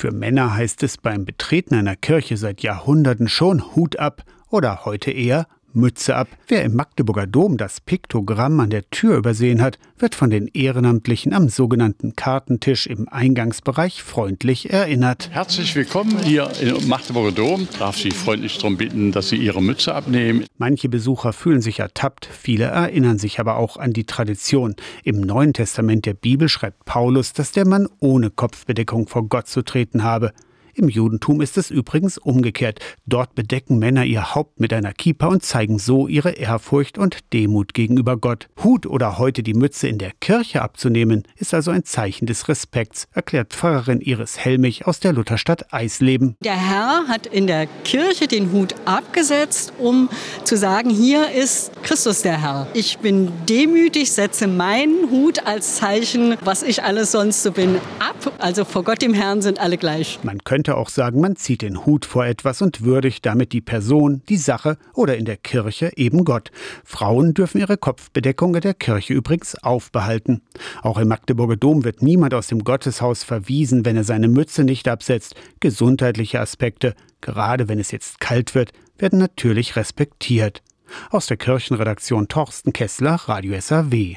Für Männer heißt es beim Betreten einer Kirche seit Jahrhunderten schon Hut ab oder heute eher Mütze ab. Wer im Magdeburger Dom das Piktogramm an der Tür übersehen hat, wird von den Ehrenamtlichen am sogenannten Kartentisch im Eingangsbereich freundlich erinnert. Herzlich willkommen hier im Magdeburger Dom. Ich darf Sie freundlich darum bitten, dass Sie Ihre Mütze abnehmen. Manche Besucher fühlen sich ertappt, viele erinnern sich aber auch an die Tradition. Im Neuen Testament der Bibel schreibt Paulus, dass der Mann ohne Kopfbedeckung vor Gott zu treten habe. Im Judentum ist es übrigens umgekehrt. Dort bedecken Männer ihr Haupt mit einer Kippa und zeigen so ihre Ehrfurcht und Demut gegenüber Gott. Hut oder heute die Mütze in der Kirche abzunehmen, ist also ein Zeichen des Respekts, erklärt Pfarrerin Iris Helmich aus der Lutherstadt Eisleben. Der Herr hat in der Kirche den Hut abgesetzt, um zu sagen, hier ist Christus der Herr. Ich bin demütig, setze meinen Hut als Zeichen, was ich alles sonst so bin, ab. Also vor Gott dem Herrn sind alle gleich. Man könnte könnte auch sagen, man zieht den Hut vor etwas und würdigt damit die Person, die Sache oder in der Kirche eben Gott. Frauen dürfen ihre Kopfbedeckung in der Kirche übrigens aufbehalten. Auch im Magdeburger Dom wird niemand aus dem Gotteshaus verwiesen, wenn er seine Mütze nicht absetzt. Gesundheitliche Aspekte, gerade wenn es jetzt kalt wird, werden natürlich respektiert. Aus der Kirchenredaktion Torsten Kessler, Radio SAW.